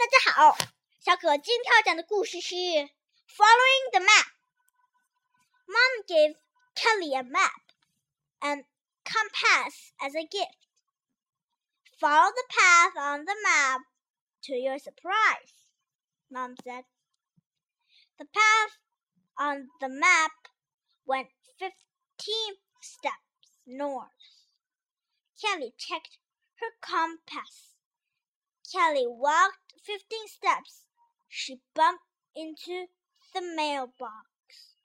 大家好，小可今天要讲的故事是《Following the Map》。Mom gave Kelly a map and compass as a gift. Follow the path on the map to your surprise, Mom said. The path on the map went 15 steps north. Kelly checked her compass. Kelly walked 15 steps. She bumped into the mailbox.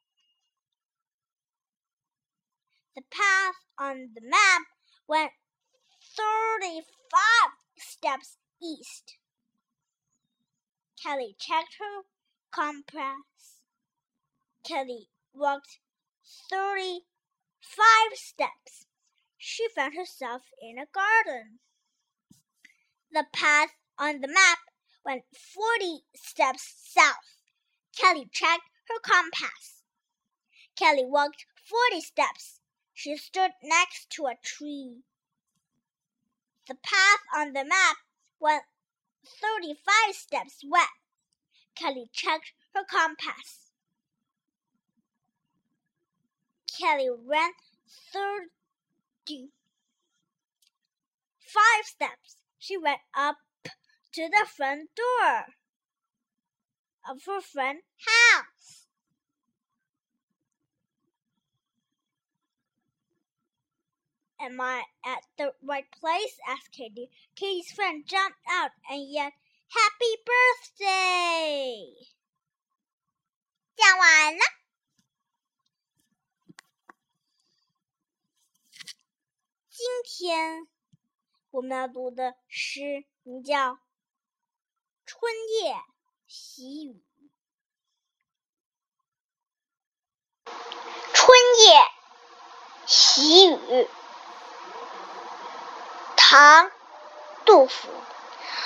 The path on the map went 35 steps east. Kelly checked her compass. Kelly walked 35 steps. She found herself in a garden. The path on the map went 40 steps south. Kelly checked her compass. Kelly walked 40 steps. She stood next to a tree. The path on the map went 35 steps west. Kelly checked her compass. Kelly ran 35 steps She went up to the front door of her friend's house. Am I at the right place? asked Katie. Katie's friend jumped out and yelled, Happy birthday! 讲完了。今天 我们要读的诗名叫《春夜喜雨》。春夜喜雨，唐·杜甫。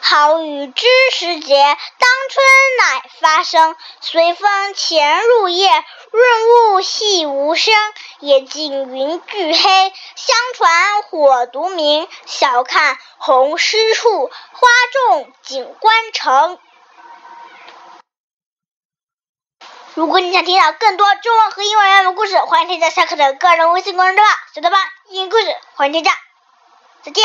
好雨知时节，当春乃发生。随风潜入夜，润物细无声。野径云俱黑，相传火独明。晓看红湿处，花重锦官城。如果你想听到更多中文和英文原文故事，欢迎添加小可的个人微信公众号“小豆吧英语故事”，欢迎添加，再见。